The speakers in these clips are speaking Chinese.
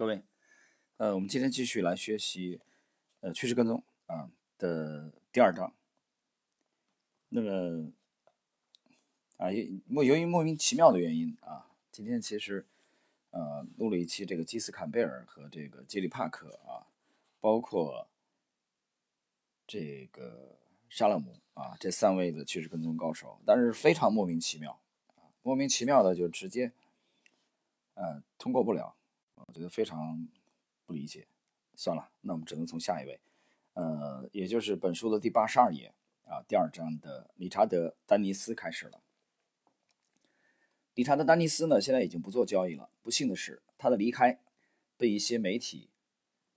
各位，呃，我们今天继续来学习，呃，趋势跟踪啊的第二章。那么，啊，由由于莫名其妙的原因啊，今天其实呃录了一期这个基斯坎贝尔和这个杰里帕克啊，包括这个沙勒姆啊这三位的趋势跟踪高手，但是非常莫名其妙啊，莫名其妙的就直接呃通过不了。我觉得非常不理解，算了，那我们只能从下一位，呃，也就是本书的第八十二页啊，第二章的理查德·丹尼斯开始了。理查德·丹尼斯呢，现在已经不做交易了。不幸的是，他的离开被一些媒体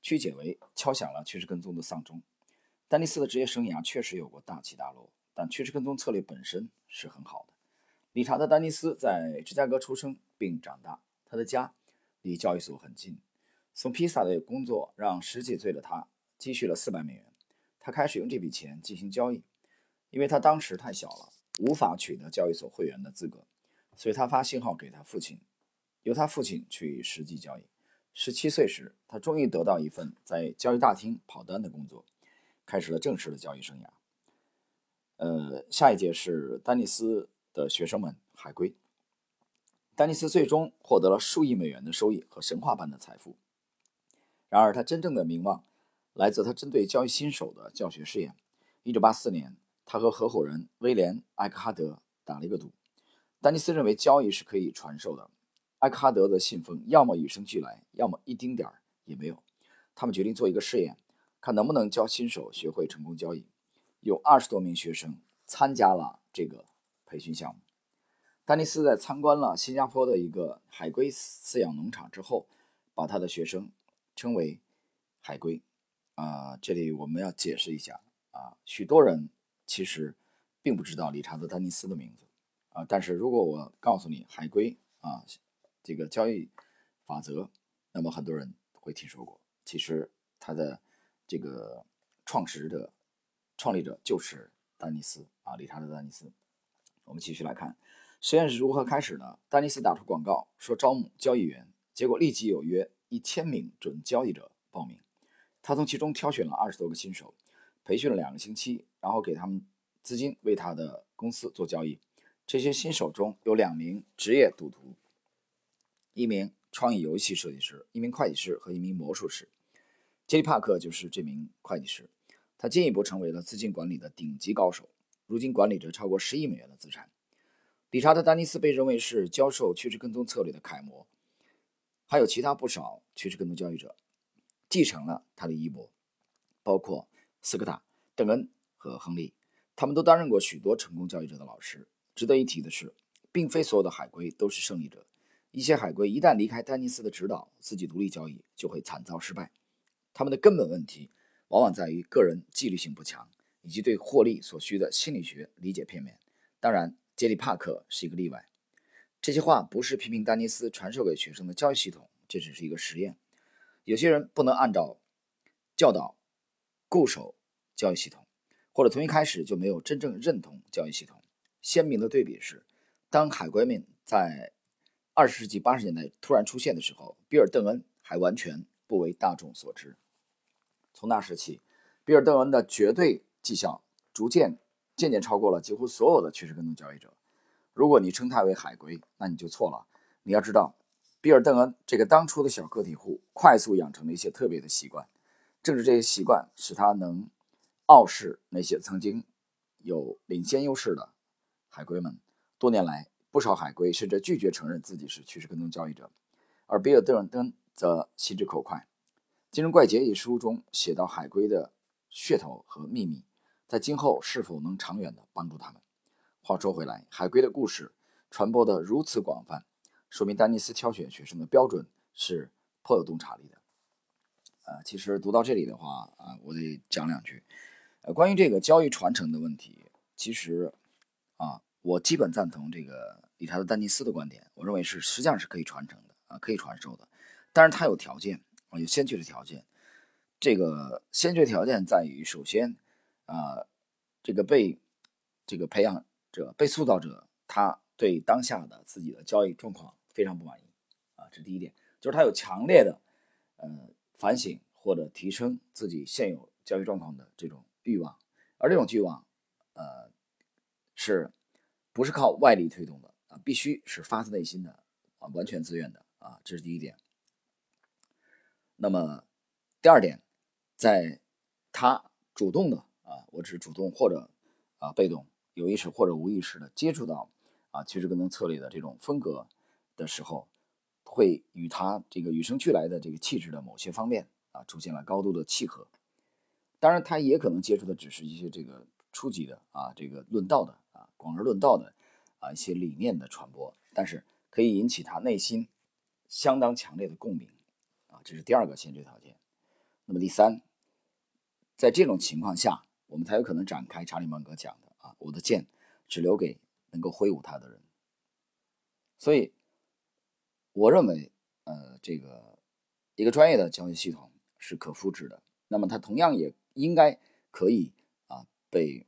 曲解为敲响了趋势跟踪的丧钟。丹尼斯的职业生涯确实有过大起大落，但趋势跟踪策略本身是很好的。理查德·丹尼斯在芝加哥出生并长大，他的家。离交易所很近，送披萨的工作让十几岁的他积蓄了四百美元。他开始用这笔钱进行交易，因为他当时太小了，无法取得交易所会员的资格，所以他发信号给他父亲，由他父亲去实际交易。十七岁时，他终于得到一份在交易大厅跑单的工作，开始了正式的交易生涯。呃，下一节是丹尼斯的学生们海归。丹尼斯最终获得了数亿美元的收益和神话般的财富。然而，他真正的名望来自他针对交易新手的教学试验。1984年，他和合伙人威廉·艾克哈德打了一个赌。丹尼斯认为交易是可以传授的，艾克哈德的信封要么与生俱来，要么一丁点儿也没有。他们决定做一个试验，看能不能教新手学会成功交易。有二十多名学生参加了这个培训项目。丹尼斯在参观了新加坡的一个海龟饲养农场之后，把他的学生称为“海龟”。啊，这里我们要解释一下啊，许多人其实并不知道理查德·丹尼斯的名字啊，但是如果我告诉你“海龟”啊，这个交易法则，那么很多人会听说过。其实他的这个创始者、创立者就是丹尼斯啊，理查德·丹尼斯。我们继续来看。实验是如何开始的？丹尼斯打出广告说招募交易员，结果立即有约一千名准交易者报名。他从其中挑选了二十多个新手，培训了两个星期，然后给他们资金为他的公司做交易。这些新手中有两名职业赌徒，一名创意游戏设计师，一名会计师和一名魔术师。杰里·帕克就是这名会计师。他进一步成为了资金管理的顶级高手，如今管理着超过十亿美元的资产。理查德·丹尼斯被认为是教授趋势跟踪策略的楷模，还有其他不少趋势跟踪交易者继承了他的衣钵，包括斯科塔、邓恩和亨利，他们都担任过许多成功交易者的老师。值得一提的是，并非所有的海归都是胜利者，一些海归一旦离开丹尼斯的指导，自己独立交易就会惨遭失败。他们的根本问题往往在于个人纪律性不强，以及对获利所需的心理学理解片面。当然。杰里·帕克是一个例外。这些话不是批评丹尼斯传授给学生的教育系统，这只是一个实验。有些人不能按照教导固守教育系统，或者从一开始就没有真正认同教育系统。鲜明的对比是，当海归们在二十世纪八十年代突然出现的时候，比尔·邓恩还完全不为大众所知。从那时起，比尔·邓恩的绝对绩效逐渐。渐渐超过了几乎所有的趋势跟踪交易者。如果你称他为海归，那你就错了。你要知道，比尔·邓恩这个当初的小个体户，快速养成了一些特别的习惯。正是这些习惯，使他能傲视那些曾经有领先优势的海归们。多年来，不少海归甚至拒绝承认自己是趋势跟踪交易者，而比尔·邓恩则心直口快。《金融怪杰》一书中写到海归的噱头和秘密。在今后是否能长远的帮助他们？话说回来，海龟的故事传播的如此广泛，说明丹尼斯挑选学生的标准是颇有洞察力的。呃，其实读到这里的话啊，我得讲两句。呃，关于这个交易传承的问题，其实啊，我基本赞同这个理查德·丹尼斯的观点。我认为是实际上是可以传承的啊，可以传授的。但是它有条件啊，有先决的条件。这个先决条件在于，首先。啊，这个被这个培养者、被塑造者，他对当下的自己的交易状况非常不满意啊，这是第一点，就是他有强烈的呃反省或者提升自己现有交易状况的这种欲望，而这种欲望，呃，是不是靠外力推动的啊？必须是发自内心的啊，完全自愿的啊，这是第一点。那么第二点，在他主动的啊，我只是主动或者啊被动、有意识或者无意识的接触到啊趋势跟踪策略的这种风格的时候。会与他这个与生俱来的这个气质的某些方面啊，出现了高度的契合。当然，他也可能接触的只是一些这个初级的啊，这个论道的啊，广而论道的啊一些理念的传播，但是可以引起他内心相当强烈的共鸣啊，这是第二个先决条件。那么第三，在这种情况下，我们才有可能展开查理芒格讲的啊，我的剑只留给能够挥舞它的人。所以。我认为，呃，这个一个专业的交易系统是可复制的，那么它同样也应该可以啊被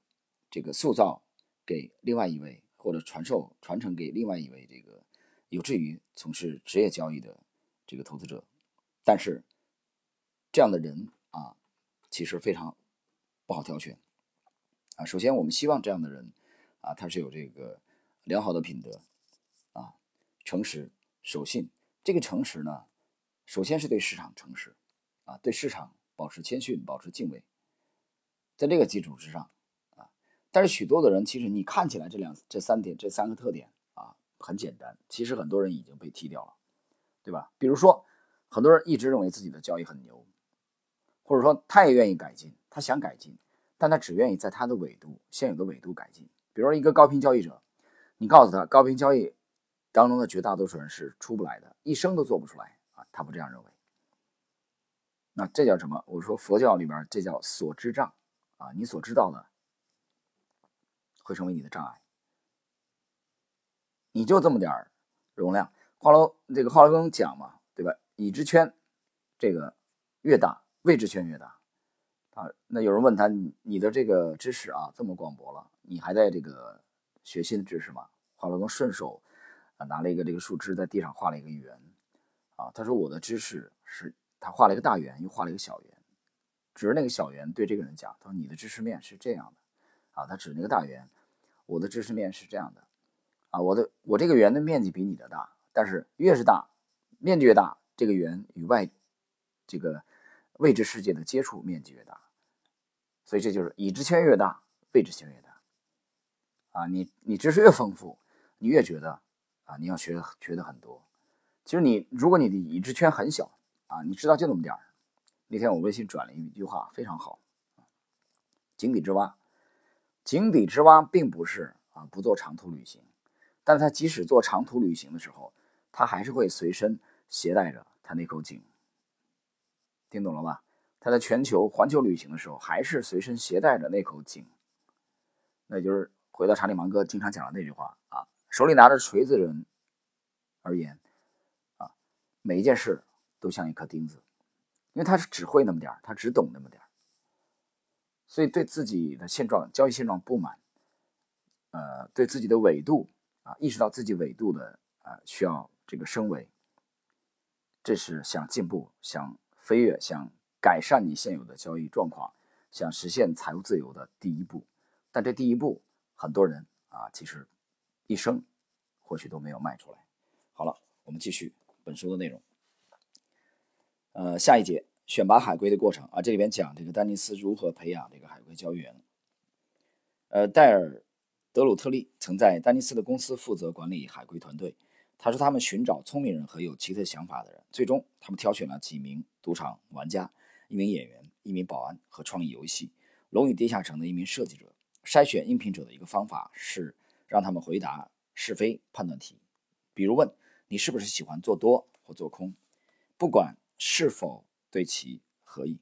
这个塑造给另外一位，或者传授传承给另外一位这个有志于从事职业交易的这个投资者。但是这样的人啊，其实非常不好挑选啊。首先，我们希望这样的人啊，他是有这个良好的品德啊，诚实。守信，这个诚实呢，首先是对市场诚实，啊，对市场保持谦逊，保持敬畏，在这个基础之上，啊，但是许多的人其实你看起来这两这三点这三个特点啊很简单，其实很多人已经被踢掉了，对吧？比如说，很多人一直认为自己的交易很牛，或者说他也愿意改进，他想改进，但他只愿意在他的纬度现有的纬度改进。比如说一个高频交易者，你告诉他高频交易。当中的绝大多数人是出不来的，一生都做不出来啊！他不这样认为。那这叫什么？我说佛教里边这叫所知障啊！你所知道的会成为你的障碍。你就这么点容量，华罗这个华罗庚讲嘛，对吧？已知圈这个越大，未知圈越大啊。那有人问他，你的这个知识啊这么广博了，你还在这个学新的知识吗？华罗庚顺手。啊，拿了一个这个树枝在地上画了一个圆，啊，他说我的知识是，他画了一个大圆，又画了一个小圆，指着那个小圆对这个人讲，他说你的知识面是这样的，啊，他指那个大圆，我的知识面是这样的，啊，我的我这个圆的面积比你的大，但是越是大，面积越大，这个圆与外这个未知世界的接触面积越大，所以这就是已知圈越大，未知圈越大，啊，你你知识越丰富，你越觉得。啊，你要学学的很多。其实你，如果你的已知圈很小啊，你知道就那么点儿。那天我微信转了一句话，非常好。井底之蛙，井底之蛙并不是啊不做长途旅行，但他即使做长途旅行的时候，他还是会随身携带着他那口井。听懂了吧？他在全球环球旅行的时候，还是随身携带着那口井。那就是回到查理芒格经常讲的那句话啊。手里拿着锤子人而言，啊，每一件事都像一颗钉子，因为他是只会那么点，他只懂那么点，所以对自己的现状、交易现状不满，呃，对自己的纬度啊，意识到自己纬度的啊需要这个升维，这是想进步、想飞跃、想改善你现有的交易状况、想实现财务自由的第一步。但这第一步，很多人啊，其实。一生或许都没有迈出来。好了，我们继续本书的内容。呃，下一节选拔海归的过程啊，这里边讲这个丹尼斯如何培养这个海归交易员。呃，戴尔德鲁特利曾在丹尼斯的公司负责管理海归团队。他说他们寻找聪明人和有奇特想法的人，最终他们挑选了几名赌场玩家、一名演员、一名保安和创意游戏《龙与地下城》的一名设计者。筛选应聘者的一个方法是。让他们回答是非判断题，比如问你是不是喜欢做多或做空，不管是否对其合意。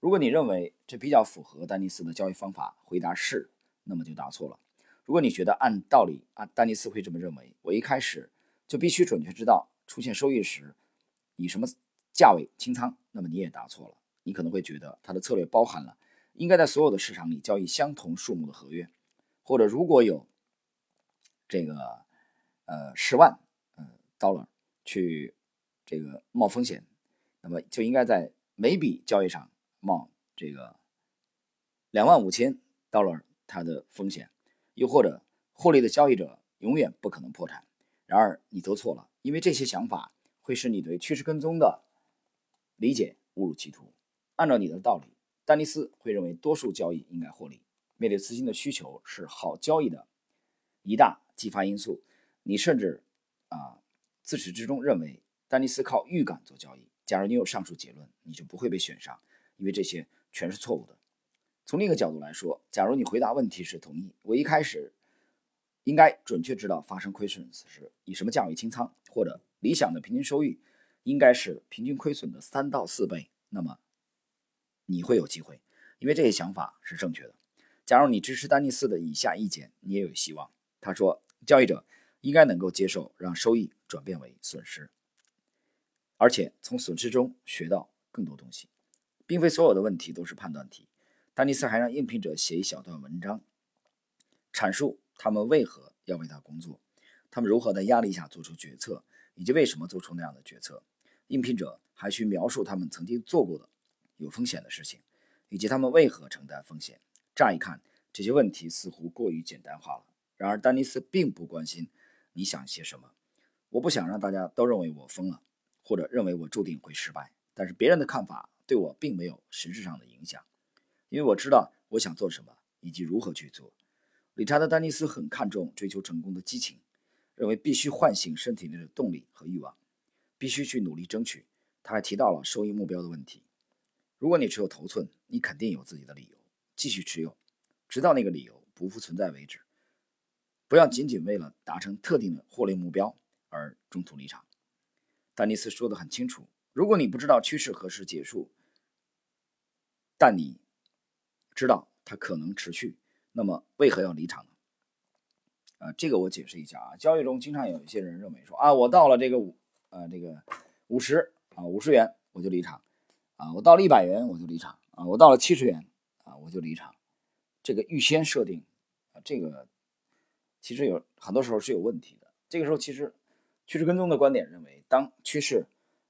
如果你认为这比较符合丹尼斯的交易方法，回答是，那么就答错了。如果你觉得按道理啊，丹尼斯会这么认为，我一开始就必须准确知道出现收益时以什么价位清仓，那么你也答错了。你可能会觉得他的策略包含了应该在所有的市场里交易相同数目的合约，或者如果有。这个，呃，十万，嗯，dollar 去这个冒风险，那么就应该在每笔交易上冒这个两万五千 dollar 它的风险，又或者获利的交易者永远不可能破产。然而你都错了，因为这些想法会使你对趋势跟踪的理解误入歧途。按照你的道理，丹尼斯会认为多数交易应该获利。面对资金的需求是好交易的一大激发因素。你甚至啊自始至终认为丹尼斯靠预感做交易。假如你有上述结论，你就不会被选上，因为这些全是错误的。从另一个角度来说，假如你回答问题是同意，我一开始应该准确知道发生亏损时以什么价位清仓，或者理想的平均收益应该是平均亏损的三到四倍，那么你会有机会，因为这些想法是正确的。假如你支持丹尼斯的以下意见，你也有希望。他说，交易者应该能够接受让收益转变为损失，而且从损失中学到更多东西，并非所有的问题都是判断题。丹尼斯还让应聘者写一小段文章，阐述他们为何要为他工作，他们如何在压力下做出决策，以及为什么做出那样的决策。应聘者还需描述他们曾经做过的有风险的事情，以及他们为何承担风险。乍一看，这些问题似乎过于简单化了。然而，丹尼斯并不关心你想些什么。我不想让大家都认为我疯了，或者认为我注定会失败。但是，别人的看法对我并没有实质上的影响，因为我知道我想做什么以及如何去做。理查德·丹尼斯很看重追求成功的激情，认为必须唤醒身体内的动力和欲望，必须去努力争取。他还提到了收益目标的问题。如果你持有头寸，你肯定有自己的理由。继续持有，直到那个理由不复存在为止。不要仅仅为了达成特定的获利目标而中途离场。丹尼斯说的很清楚：如果你不知道趋势何时结束，但你知道它可能持续，那么为何要离场呢？啊，这个我解释一下啊。交易中经常有一些人认为说啊，我到了这个五呃这个五十啊五十元我就离场啊，我到了一百元我就离场啊，我到了七十元。啊，我就离场。这个预先设定啊，这个其实有很多时候是有问题的。这个时候，其实趋势跟踪的观点认为，当趋势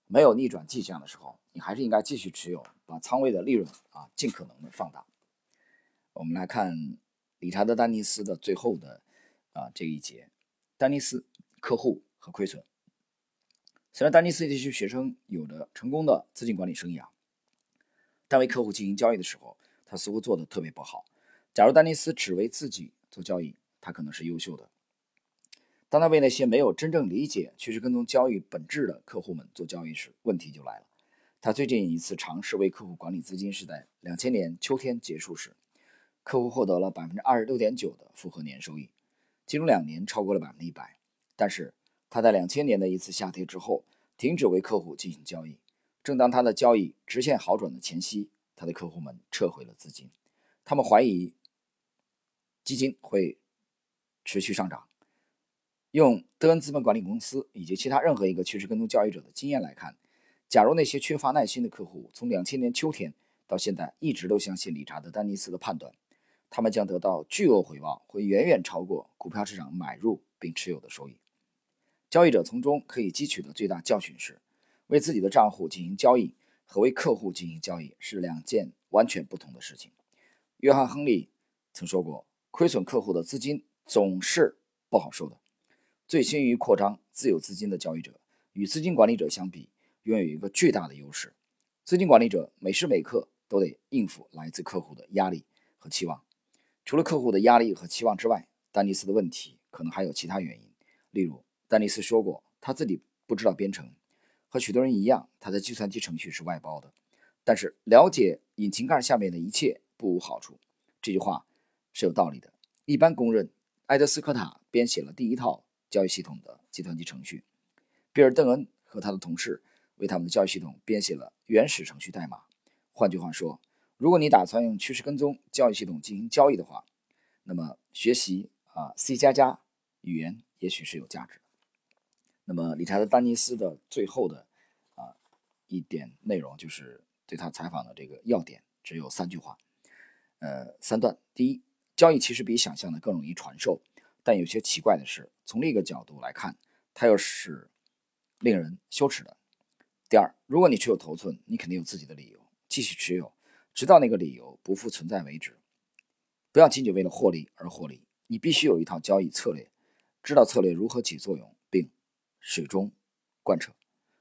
没有逆转迹象的时候，你还是应该继续持有，把仓位的利润啊尽可能的放大。我们来看理查德·丹尼斯的最后的啊这一节：丹尼斯客户和亏损。虽然丹尼斯这些学生有着成功的资金管理生涯，在为客户进行交易的时候，他似乎做的特别不好。假如丹尼斯只为自己做交易，他可能是优秀的。当他为那些没有真正理解趋势跟踪交易本质的客户们做交易时，问题就来了。他最近一次尝试为客户管理资金是在两千年秋天结束时，客户获得了百分之二十六点九的复合年收益，其中两年超过了百分之一百。但是他在两千年的一次下跌之后，停止为客户进行交易。正当他的交易直线好转的前夕。他的客户们撤回了资金，他们怀疑基金会持续上涨。用德恩资本管理公司以及其他任何一个趋势跟踪交易者的经验来看，假如那些缺乏耐心的客户从两千年秋天到现在一直都相信理查德·丹尼斯的判断，他们将得到巨额回报，会远远超过股票市场买入并持有的收益。交易者从中可以汲取的最大教训是，为自己的账户进行交易。和为客户进行交易是两件完全不同的事情。约翰·亨利曾说过：“亏损客户的资金总是不好受的。”醉心于扩张自有资金的交易者与资金管理者相比，拥有一个巨大的优势。资金管理者每时每刻都得应付来自客户的压力和期望。除了客户的压力和期望之外，丹尼斯的问题可能还有其他原因。例如，丹尼斯说过他自己不知道编程。和许多人一样，他的计算机程序是外包的，但是了解引擎盖下面的一切不无好处。这句话是有道理的。一般公认，埃德斯科塔编写了第一套交易系统的计算机程序，比尔·邓恩和他的同事为他们的交易系统编写了原始程序代码。换句话说，如果你打算用趋势跟踪交易系统进行交易的话，那么学习啊 C 加加语言也许是有价值。那么，理查德·丹尼斯的最后的啊一点内容，就是对他采访的这个要点，只有三句话，呃，三段。第一，交易其实比想象的更容易传授，但有些奇怪的是，从另一个角度来看，它又是令人羞耻的。第二，如果你持有头寸，你肯定有自己的理由继续持有，直到那个理由不复存在为止。不要仅仅为了获利而获利，你必须有一套交易策略，知道策略如何起作用，始终贯彻。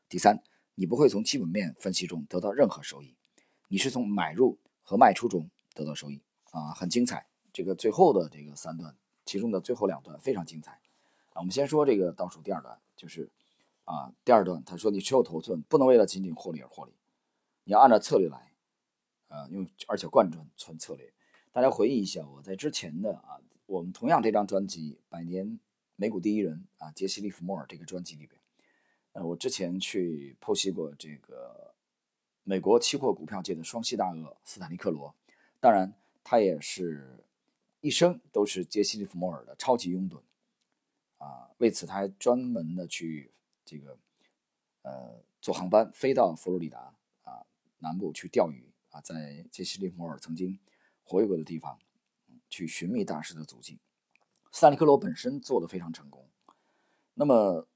第三，你不会从基本面分析中得到任何收益，你是从买入和卖出中得到收益啊，很精彩。这个最后的这个三段，其中的最后两段非常精彩啊。我们先说这个倒数第二段，就是啊，第二段他说你持有头寸，不能为了仅仅获利而获利，你要按照策略来，呃，用而且贯穿存策略。大家回忆一下，我在之前的啊，我们同样这张专辑《百年美股第一人》啊，杰西·利弗莫尔这个专辑里边，呃，我之前去剖析过这个美国期货股票界的双栖大鳄斯坦利·克罗，当然他也是一生都是杰西·利弗莫尔的超级拥趸啊。为此，他还专门的去这个呃坐航班飞到佛罗里达啊南部去钓鱼啊，在杰西·利弗莫尔曾经。活跃过的地方，去寻觅大师的足迹。斯坦利克罗本身做的非常成功。那么，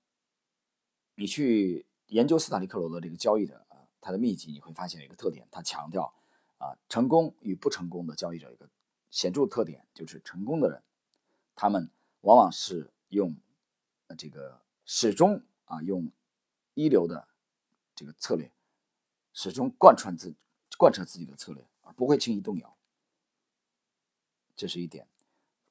你去研究斯坦利克罗的这个交易的啊，他的秘籍，你会发现一个特点，他强调啊，成功与不成功的交易者一个显著特点，就是成功的人，他们往往是用这个始终啊用一流的这个策略，始终贯穿自贯彻自己的策略，而不会轻易动摇。这是一点。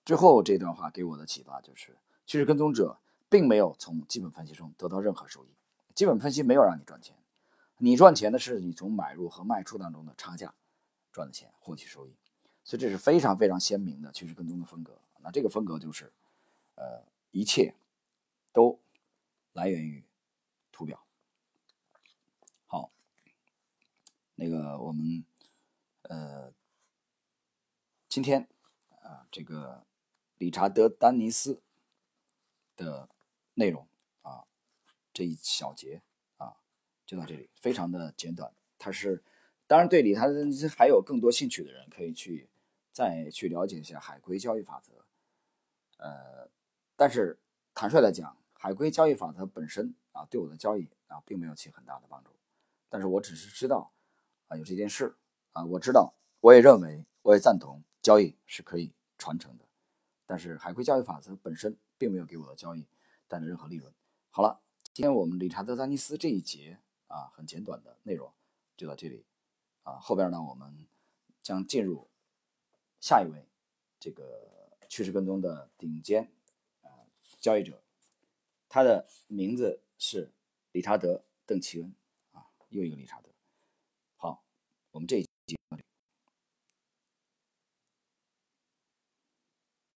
最后这段话给我的启发就是，趋势跟踪者并没有从基本分析中得到任何收益。基本分析没有让你赚钱，你赚钱的是你从买入和卖出当中的差价赚的钱，获取收益。所以这是非常非常鲜明的趋势跟踪的风格。那这个风格就是，呃，一切都来源于图表。好，那个我们呃今天。啊，这个理查德·丹尼斯的内容啊，这一小节啊，就到这里，非常的简短。他是当然对理查德还有更多兴趣的人，可以去再去了解一下海龟交易法则。呃，但是坦率来讲，海龟交易法则本身啊，对我的交易啊，并没有起很大的帮助。但是我只是知道啊，有这件事啊，我知道，我也认为，我也赞同。交易是可以传承的，但是海龟交易法则本身并没有给我的交易带来任何利润。好了，今天我们理查德·丹尼斯这一节啊，很简短的内容就到这里啊，后边呢我们将进入下一位这个趋势跟踪的顶尖啊交易者，他的名字是理查德·邓奇恩啊，又一个理查德。好，我们这一节。